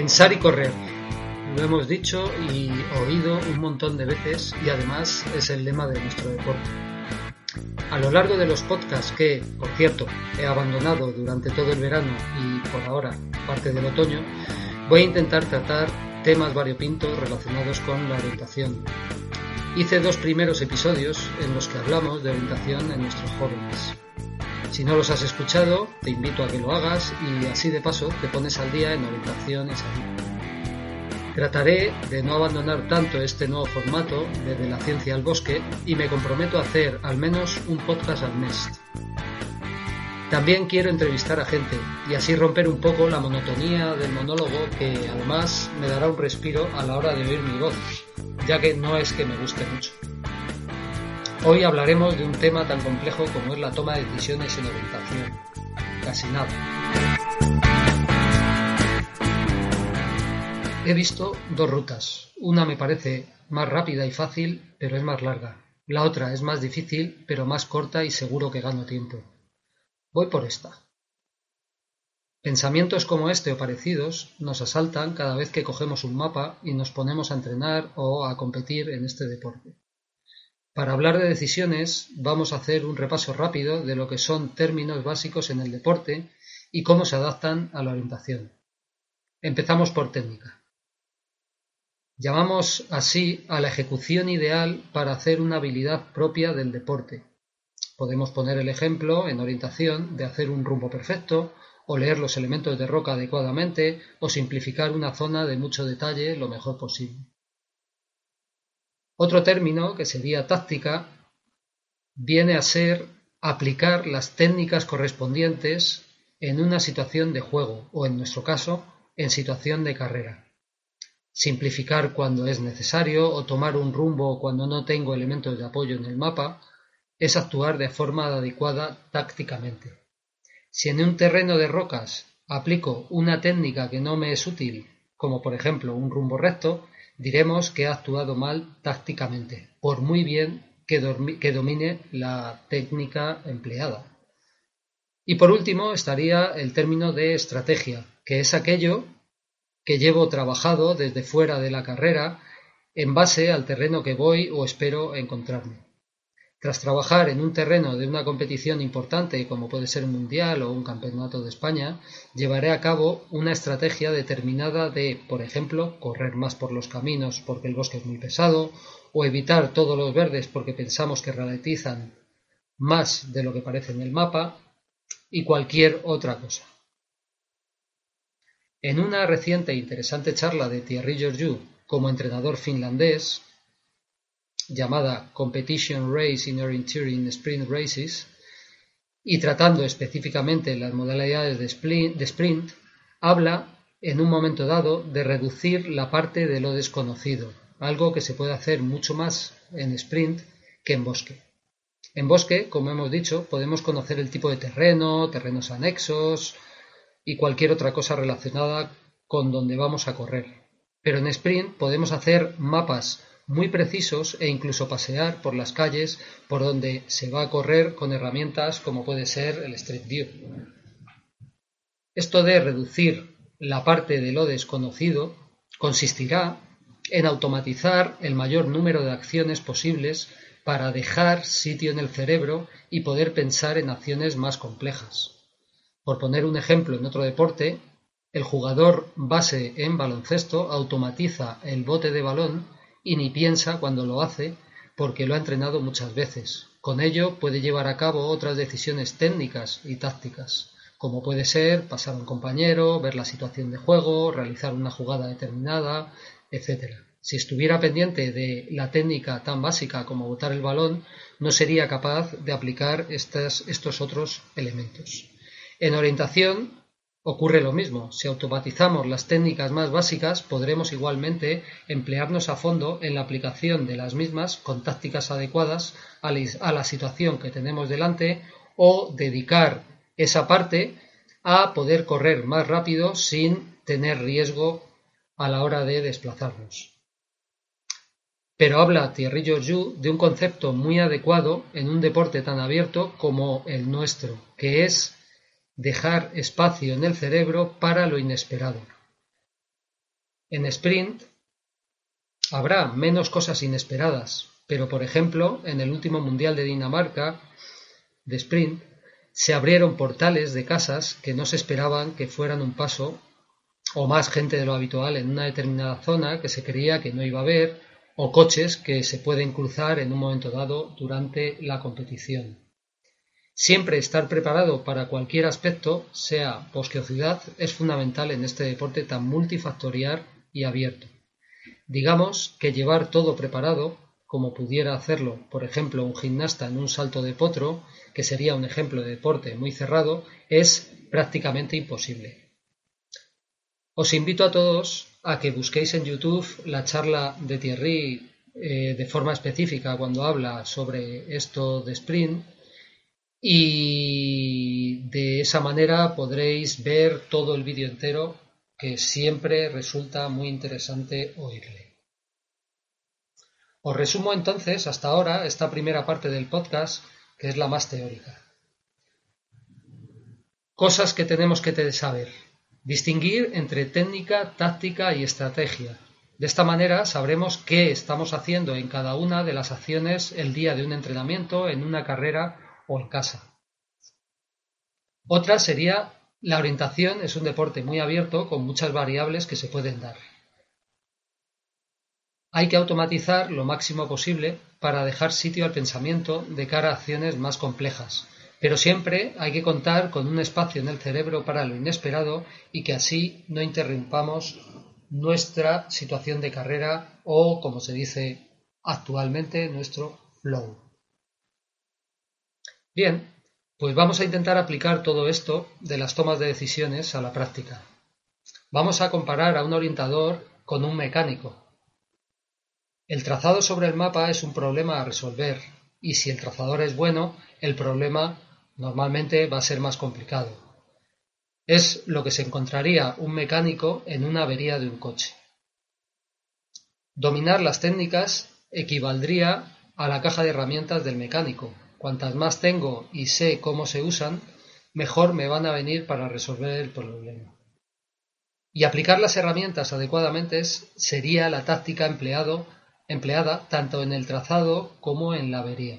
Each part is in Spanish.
Pensar y correr. Lo hemos dicho y oído un montón de veces y además es el lema de nuestro deporte. A lo largo de los podcasts que, por cierto, he abandonado durante todo el verano y por ahora parte del otoño, voy a intentar tratar temas variopintos relacionados con la orientación. Hice dos primeros episodios en los que hablamos de orientación en nuestros jóvenes. Si no los has escuchado, te invito a que lo hagas y así de paso te pones al día en orientación y salud. Trataré de no abandonar tanto este nuevo formato desde la ciencia al bosque y me comprometo a hacer al menos un podcast al mes. También quiero entrevistar a gente y así romper un poco la monotonía del monólogo que además me dará un respiro a la hora de oír mi voz, ya que no es que me guste mucho. Hoy hablaremos de un tema tan complejo como es la toma de decisiones en orientación. Casi nada. He visto dos rutas. Una me parece más rápida y fácil, pero es más larga. La otra es más difícil, pero más corta y seguro que gano tiempo. Voy por esta. Pensamientos como este o parecidos nos asaltan cada vez que cogemos un mapa y nos ponemos a entrenar o a competir en este deporte. Para hablar de decisiones vamos a hacer un repaso rápido de lo que son términos básicos en el deporte y cómo se adaptan a la orientación. Empezamos por técnica. Llamamos así a la ejecución ideal para hacer una habilidad propia del deporte. Podemos poner el ejemplo en orientación de hacer un rumbo perfecto, o leer los elementos de roca adecuadamente, o simplificar una zona de mucho detalle lo mejor posible. Otro término, que sería táctica, viene a ser aplicar las técnicas correspondientes en una situación de juego o, en nuestro caso, en situación de carrera. Simplificar cuando es necesario o tomar un rumbo cuando no tengo elementos de apoyo en el mapa es actuar de forma adecuada tácticamente. Si en un terreno de rocas aplico una técnica que no me es útil, como por ejemplo un rumbo recto, diremos que ha actuado mal tácticamente, por muy bien que, domine la técnica empleada. Y por último estaría el término de estrategia, que es aquello que llevo trabajado desde fuera de la carrera en base al terreno que voy o espero encontrarme. Tras trabajar en un terreno de una competición importante como puede ser un mundial o un campeonato de España, llevaré a cabo una estrategia determinada de, por ejemplo, correr más por los caminos porque el bosque es muy pesado, o evitar todos los verdes porque pensamos que ralentizan más de lo que parece en el mapa, y cualquier otra cosa. En una reciente e interesante charla de Thierry Georgiou como entrenador finlandés, llamada Competition Race in Orienteering Sprint Races, y tratando específicamente las modalidades de sprint, habla en un momento dado de reducir la parte de lo desconocido, algo que se puede hacer mucho más en sprint que en bosque. En bosque, como hemos dicho, podemos conocer el tipo de terreno, terrenos anexos y cualquier otra cosa relacionada con donde vamos a correr. Pero en sprint podemos hacer mapas muy precisos e incluso pasear por las calles por donde se va a correr con herramientas como puede ser el Street View. Esto de reducir la parte de lo desconocido consistirá en automatizar el mayor número de acciones posibles para dejar sitio en el cerebro y poder pensar en acciones más complejas. Por poner un ejemplo en otro deporte, el jugador base en baloncesto automatiza el bote de balón y ni piensa cuando lo hace porque lo ha entrenado muchas veces. Con ello puede llevar a cabo otras decisiones técnicas y tácticas, como puede ser pasar a un compañero, ver la situación de juego, realizar una jugada determinada, etc. Si estuviera pendiente de la técnica tan básica como botar el balón, no sería capaz de aplicar estos otros elementos. En orientación, Ocurre lo mismo, si automatizamos las técnicas más básicas podremos igualmente emplearnos a fondo en la aplicación de las mismas con tácticas adecuadas a la situación que tenemos delante o dedicar esa parte a poder correr más rápido sin tener riesgo a la hora de desplazarnos. Pero habla Thierry Georgiou de un concepto muy adecuado en un deporte tan abierto como el nuestro, que es dejar espacio en el cerebro para lo inesperado. En sprint habrá menos cosas inesperadas, pero por ejemplo, en el último Mundial de Dinamarca de sprint, se abrieron portales de casas que no se esperaban que fueran un paso o más gente de lo habitual en una determinada zona que se creía que no iba a haber, o coches que se pueden cruzar en un momento dado durante la competición. Siempre estar preparado para cualquier aspecto, sea bosque o ciudad, es fundamental en este deporte tan multifactorial y abierto. Digamos que llevar todo preparado, como pudiera hacerlo, por ejemplo, un gimnasta en un salto de potro, que sería un ejemplo de deporte muy cerrado, es prácticamente imposible. Os invito a todos a que busquéis en YouTube la charla de Thierry eh, de forma específica cuando habla sobre esto de sprint y de esa manera podréis ver todo el vídeo entero que siempre resulta muy interesante oírle. Os resumo entonces hasta ahora esta primera parte del podcast que es la más teórica. Cosas que tenemos que saber. Distinguir entre técnica, táctica y estrategia. De esta manera sabremos qué estamos haciendo en cada una de las acciones el día de un entrenamiento, en una carrera o en casa. Otra sería la orientación es un deporte muy abierto con muchas variables que se pueden dar. Hay que automatizar lo máximo posible para dejar sitio al pensamiento de cara a acciones más complejas, pero siempre hay que contar con un espacio en el cerebro para lo inesperado y que así no interrumpamos nuestra situación de carrera o, como se dice actualmente, nuestro flow. Bien, pues vamos a intentar aplicar todo esto de las tomas de decisiones a la práctica. Vamos a comparar a un orientador con un mecánico. El trazado sobre el mapa es un problema a resolver y si el trazador es bueno, el problema normalmente va a ser más complicado. Es lo que se encontraría un mecánico en una avería de un coche. Dominar las técnicas equivaldría a la caja de herramientas del mecánico. Cuantas más tengo y sé cómo se usan, mejor me van a venir para resolver el problema. Y aplicar las herramientas adecuadamente sería la táctica empleada tanto en el trazado como en la avería.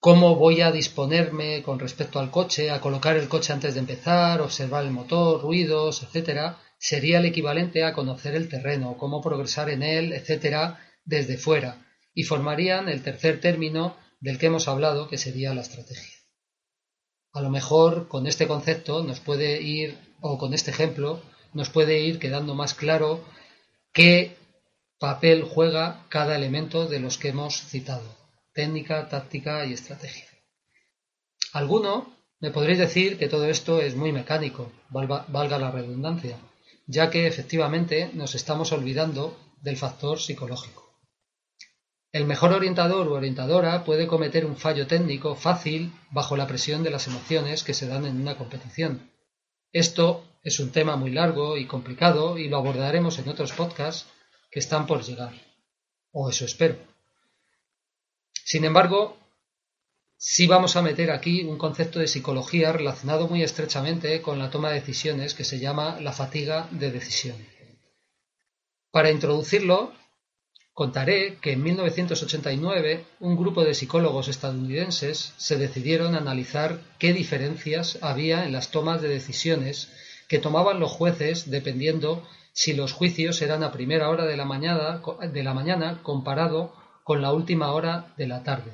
Cómo voy a disponerme con respecto al coche, a colocar el coche antes de empezar, observar el motor, ruidos, etcétera, sería el equivalente a conocer el terreno, cómo progresar en él, etcétera, desde fuera, y formarían el tercer término del que hemos hablado, que sería la estrategia. A lo mejor con este concepto nos puede ir, o con este ejemplo, nos puede ir quedando más claro qué papel juega cada elemento de los que hemos citado técnica, táctica y estrategia. Alguno me podréis decir que todo esto es muy mecánico, valga la redundancia, ya que efectivamente nos estamos olvidando del factor psicológico. El mejor orientador o orientadora puede cometer un fallo técnico fácil bajo la presión de las emociones que se dan en una competición. Esto es un tema muy largo y complicado y lo abordaremos en otros podcasts que están por llegar. O eso espero. Sin embargo, sí vamos a meter aquí un concepto de psicología relacionado muy estrechamente con la toma de decisiones que se llama la fatiga de decisión. Para introducirlo, contaré que en 1989 un grupo de psicólogos estadounidenses se decidieron a analizar qué diferencias había en las tomas de decisiones que tomaban los jueces dependiendo si los juicios eran a primera hora de la mañana, de la mañana comparado con la última hora de la tarde.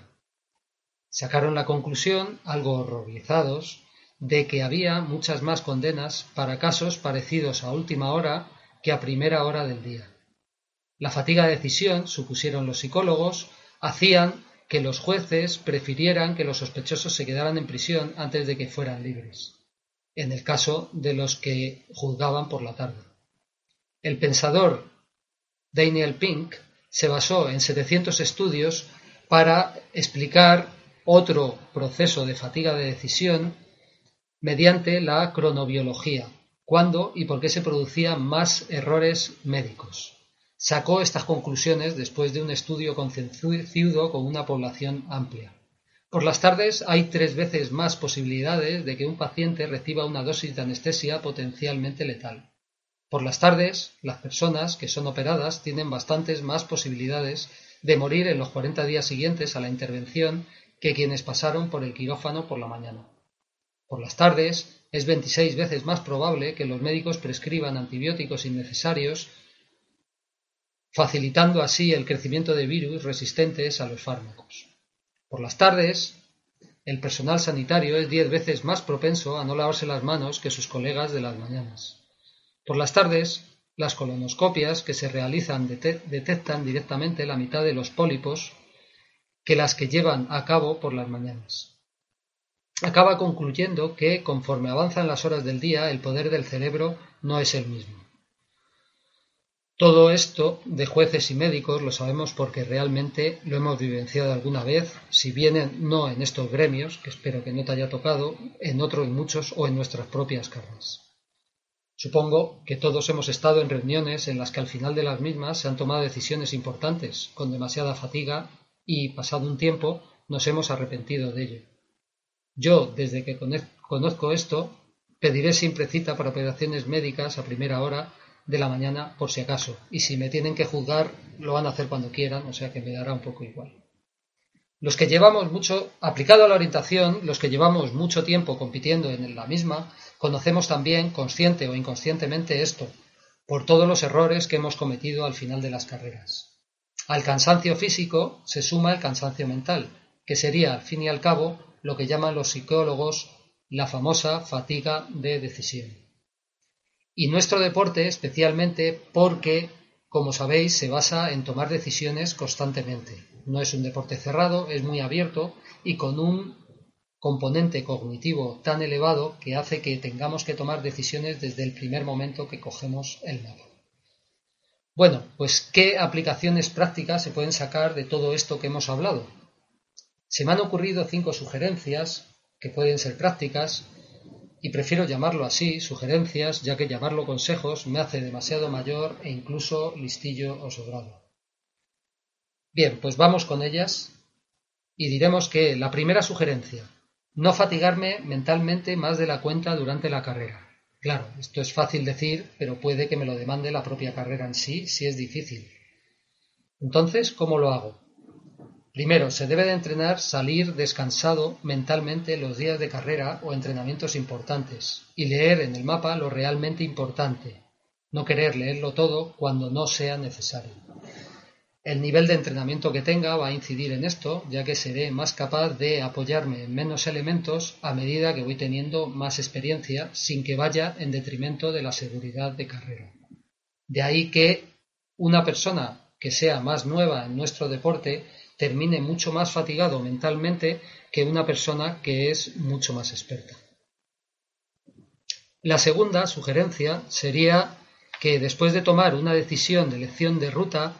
Sacaron la conclusión, algo horrorizados, de que había muchas más condenas para casos parecidos a última hora que a primera hora del día. La fatiga de decisión, supusieron los psicólogos, hacían que los jueces prefirieran que los sospechosos se quedaran en prisión antes de que fueran libres, en el caso de los que juzgaban por la tarde. El pensador Daniel Pink se basó en 700 estudios para explicar otro proceso de fatiga de decisión mediante la cronobiología, cuándo y por qué se producían más errores médicos. Sacó estas conclusiones después de un estudio concienzudo con una población amplia. Por las tardes hay tres veces más posibilidades de que un paciente reciba una dosis de anestesia potencialmente letal. Por las tardes, las personas que son operadas tienen bastantes más posibilidades de morir en los 40 días siguientes a la intervención que quienes pasaron por el quirófano por la mañana. Por las tardes, es 26 veces más probable que los médicos prescriban antibióticos innecesarios, facilitando así el crecimiento de virus resistentes a los fármacos. Por las tardes, el personal sanitario es 10 veces más propenso a no lavarse las manos que sus colegas de las mañanas. Por las tardes, las colonoscopias que se realizan detectan directamente la mitad de los pólipos que las que llevan a cabo por las mañanas. Acaba concluyendo que, conforme avanzan las horas del día, el poder del cerebro no es el mismo. Todo esto de jueces y médicos lo sabemos porque realmente lo hemos vivenciado alguna vez, si bien no en estos gremios, que espero que no te haya tocado, en otros muchos o en nuestras propias carnes. Supongo que todos hemos estado en reuniones en las que al final de las mismas se han tomado decisiones importantes, con demasiada fatiga, y, pasado un tiempo, nos hemos arrepentido de ello. Yo, desde que conozco esto, pediré siempre cita para operaciones médicas a primera hora de la mañana por si acaso, y si me tienen que juzgar, lo van a hacer cuando quieran, o sea que me dará un poco igual. Los que llevamos mucho, aplicado a la orientación, los que llevamos mucho tiempo compitiendo en la misma, conocemos también, consciente o inconscientemente, esto, por todos los errores que hemos cometido al final de las carreras. Al cansancio físico se suma el cansancio mental, que sería, al fin y al cabo, lo que llaman los psicólogos la famosa fatiga de decisión. Y nuestro deporte especialmente porque, como sabéis, se basa en tomar decisiones constantemente no es un deporte cerrado, es muy abierto y con un componente cognitivo tan elevado que hace que tengamos que tomar decisiones desde el primer momento que cogemos el mapa. Bueno, pues ¿qué aplicaciones prácticas se pueden sacar de todo esto que hemos hablado? Se me han ocurrido cinco sugerencias que pueden ser prácticas y prefiero llamarlo así, sugerencias, ya que llamarlo consejos me hace demasiado mayor e incluso listillo o sobrado. Bien, pues vamos con ellas y diremos que la primera sugerencia, no fatigarme mentalmente más de la cuenta durante la carrera. Claro, esto es fácil decir, pero puede que me lo demande la propia carrera en sí si es difícil. Entonces, ¿cómo lo hago? Primero, se debe de entrenar salir descansado mentalmente los días de carrera o entrenamientos importantes y leer en el mapa lo realmente importante, no querer leerlo todo cuando no sea necesario. El nivel de entrenamiento que tenga va a incidir en esto, ya que seré más capaz de apoyarme en menos elementos a medida que voy teniendo más experiencia sin que vaya en detrimento de la seguridad de carrera. De ahí que una persona que sea más nueva en nuestro deporte termine mucho más fatigado mentalmente que una persona que es mucho más experta. La segunda sugerencia sería que después de tomar una decisión de elección de ruta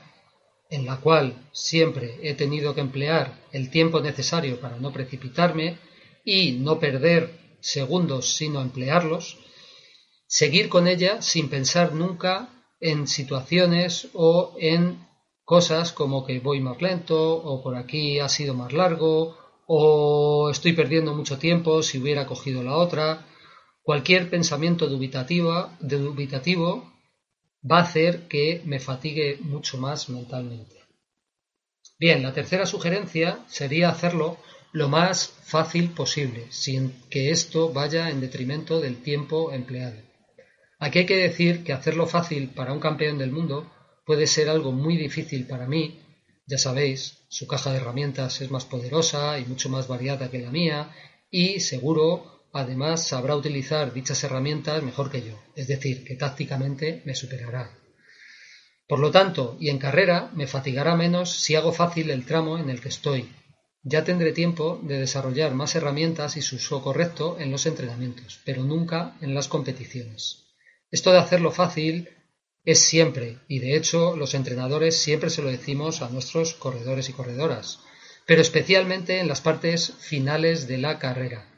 en la cual siempre he tenido que emplear el tiempo necesario para no precipitarme y no perder segundos sino emplearlos, seguir con ella sin pensar nunca en situaciones o en cosas como que voy más lento o por aquí ha sido más largo o estoy perdiendo mucho tiempo si hubiera cogido la otra. Cualquier pensamiento dubitativo, dubitativo va a hacer que me fatigue mucho más mentalmente. Bien, la tercera sugerencia sería hacerlo lo más fácil posible, sin que esto vaya en detrimento del tiempo empleado. Aquí hay que decir que hacerlo fácil para un campeón del mundo puede ser algo muy difícil para mí, ya sabéis, su caja de herramientas es más poderosa y mucho más variada que la mía, y seguro Además, sabrá utilizar dichas herramientas mejor que yo, es decir, que tácticamente me superará. Por lo tanto, y en carrera, me fatigará menos si hago fácil el tramo en el que estoy. Ya tendré tiempo de desarrollar más herramientas y su uso correcto en los entrenamientos, pero nunca en las competiciones. Esto de hacerlo fácil es siempre, y de hecho los entrenadores siempre se lo decimos a nuestros corredores y corredoras, pero especialmente en las partes finales de la carrera.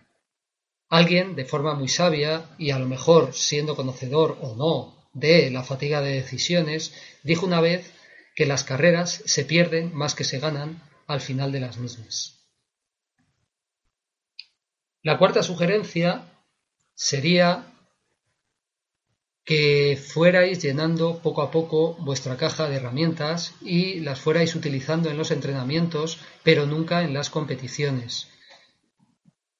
Alguien, de forma muy sabia, y a lo mejor siendo conocedor o no de la fatiga de decisiones, dijo una vez que las carreras se pierden más que se ganan al final de las mismas. La cuarta sugerencia sería que fuerais llenando poco a poco vuestra caja de herramientas y las fuerais utilizando en los entrenamientos, pero nunca en las competiciones.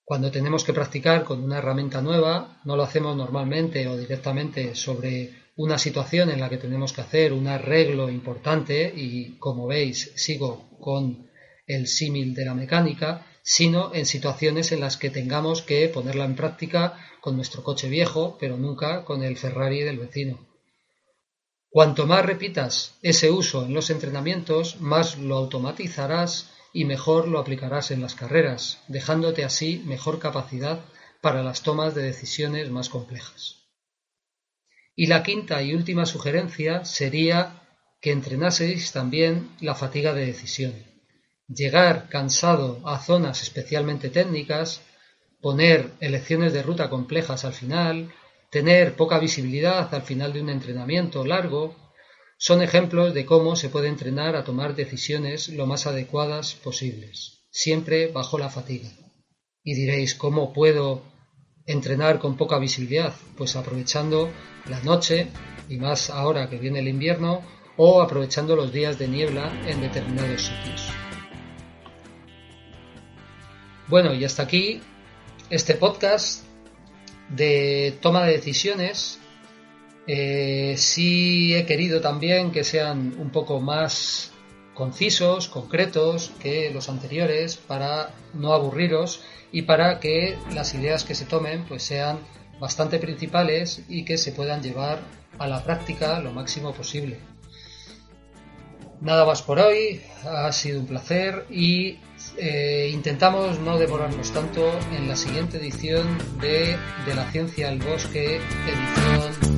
Cuando tenemos que practicar con una herramienta nueva, no lo hacemos normalmente o directamente sobre una situación en la que tenemos que hacer un arreglo importante y como veis sigo con el símil de la mecánica, sino en situaciones en las que tengamos que ponerla en práctica con nuestro coche viejo, pero nunca con el Ferrari del vecino. Cuanto más repitas ese uso en los entrenamientos, más lo automatizarás y mejor lo aplicarás en las carreras, dejándote así mejor capacidad para las tomas de decisiones más complejas. Y la quinta y última sugerencia sería que entrenaseis también la fatiga de decisión. Llegar cansado a zonas especialmente técnicas poner elecciones de ruta complejas al final, tener poca visibilidad al final de un entrenamiento largo, son ejemplos de cómo se puede entrenar a tomar decisiones lo más adecuadas posibles, siempre bajo la fatiga. Y diréis, ¿cómo puedo entrenar con poca visibilidad? Pues aprovechando la noche, y más ahora que viene el invierno, o aprovechando los días de niebla en determinados sitios. Bueno, y hasta aquí este podcast de toma de decisiones. Eh, sí he querido también que sean un poco más concisos, concretos que los anteriores para no aburriros y para que las ideas que se tomen pues sean bastante principales y que se puedan llevar a la práctica lo máximo posible. Nada más por hoy, ha sido un placer y eh, intentamos no demorarnos tanto en la siguiente edición de De la ciencia al bosque, edición